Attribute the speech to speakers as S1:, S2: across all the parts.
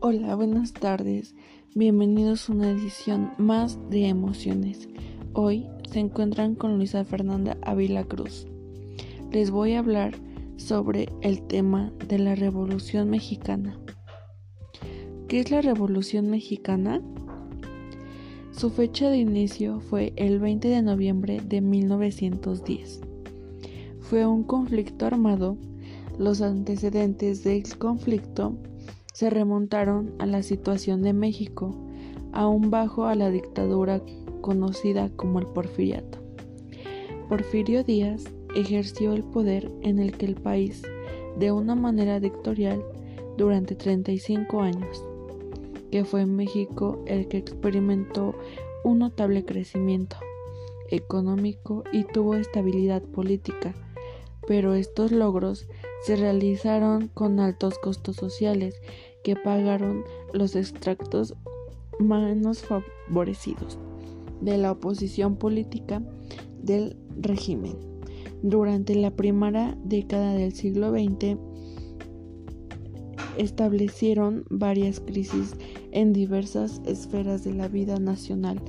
S1: Hola, buenas tardes. Bienvenidos a una edición más de Emociones. Hoy se encuentran con Luisa Fernanda Ávila Cruz. Les voy a hablar sobre el tema de la Revolución Mexicana. ¿Qué es la Revolución Mexicana? Su fecha de inicio fue el 20 de noviembre de 1910. Fue un conflicto armado. Los antecedentes del conflicto se remontaron a la situación de México, aún bajo a la dictadura conocida como el porfiriato. Porfirio Díaz ejerció el poder en el que el país, de una manera dictatorial, durante 35 años, que fue México el que experimentó un notable crecimiento económico y tuvo estabilidad política, pero estos logros se realizaron con altos costos sociales que pagaron los extractos menos favorecidos de la oposición política del régimen. Durante la primera década del siglo XX establecieron varias crisis en diversas esferas de la vida nacional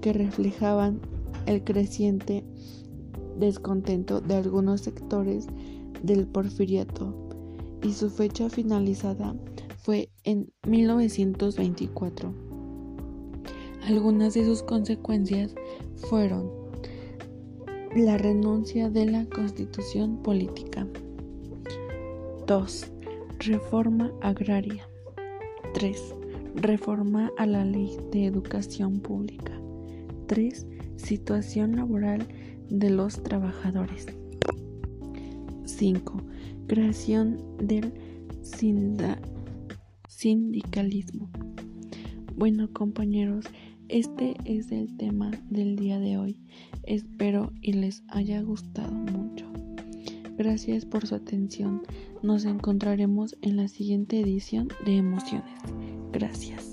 S1: que reflejaban el creciente descontento de algunos sectores del porfiriato y su fecha finalizada fue en 1924. Algunas de sus consecuencias fueron la renuncia de la constitución política. 2. Reforma agraria. 3. Reforma a la ley de educación pública. 3. Situación laboral de los trabajadores. 5. Creación del sindicalismo. Bueno compañeros, este es el tema del día de hoy. Espero y les haya gustado mucho. Gracias por su atención. Nos encontraremos en la siguiente edición de Emociones. Gracias.